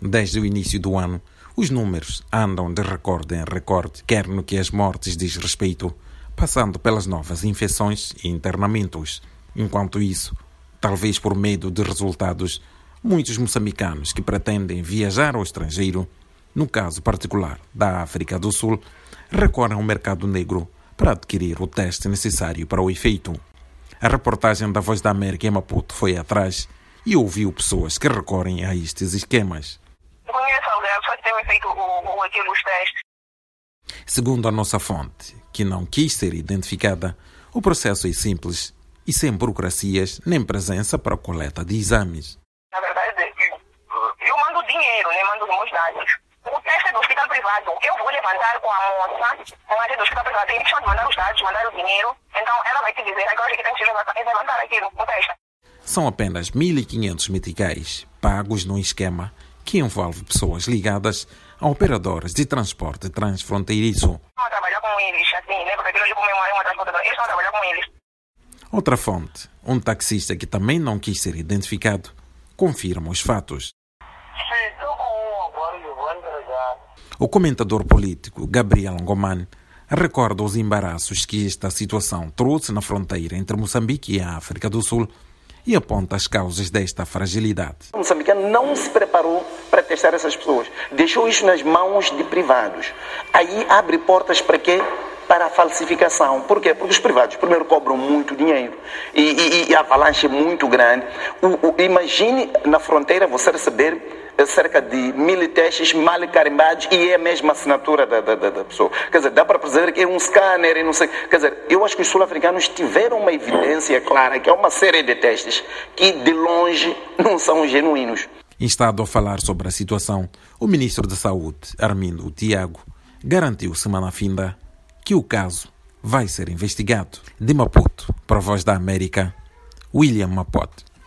Desde o início do ano, os números andam de recorde em recorde, quer no que as mortes diz respeito, passando pelas novas infecções e internamentos. Enquanto isso, talvez por medo de resultados, muitos moçambicanos que pretendem viajar ao estrangeiro, no caso particular da África do Sul, recorrem ao mercado negro para adquirir o teste necessário para o efeito. A reportagem da Voz da América em Maputo foi atrás e ouviu pessoas que recorrem a estes esquemas. Feito o, o, aquilo, os testes. Segundo a nossa fonte, que não quis ser identificada, o processo é simples e sem burocracias nem presença para a coleta de exames. Na verdade, eu mando dinheiro, né? mando os meus dados. O teste é do hospital privado. Eu vou levantar com a moça, com a do hospital privado. Eles vão mandar os dados, mandar o dinheiro. Então ela vai te dizer agora que tem que levantar aquilo, o teste. São apenas 1.500 meticais pagos num esquema que envolve pessoas ligadas a operadoras de transporte transfronteiriço. Vão trabalhar com eles, assim, né? Porque aquilo como é uma transportadora, eles vão trabalhar com eles. Outra fonte, um taxista que também não quis ser identificado, confirma os fatos. O comentador político Gabriel Ngoman recorda os embaraços que esta situação trouxe na fronteira entre Moçambique e a África do Sul e aponta as causas desta fragilidade. O moçambicano não se preparou para testar essas pessoas, deixou isso nas mãos de privados. Aí abre portas para quê? Para a falsificação. Por quê? Porque os privados, primeiro, cobram muito dinheiro e, e, e a avalanche é muito grande. O, o, imagine na fronteira você receber cerca de mil testes mal carimbados e é a mesma assinatura da, da, da pessoa. Quer dizer, dá para perceber que é um scanner e não sei. Quer dizer, eu acho que os sul-africanos tiveram uma evidência clara que é uma série de testes que de longe não são genuínos. Instado a falar sobre a situação, o ministro da Saúde, Armindo Tiago, garantiu semana finda que o caso vai ser investigado. De Maputo, para a Voz da América, William Mapote.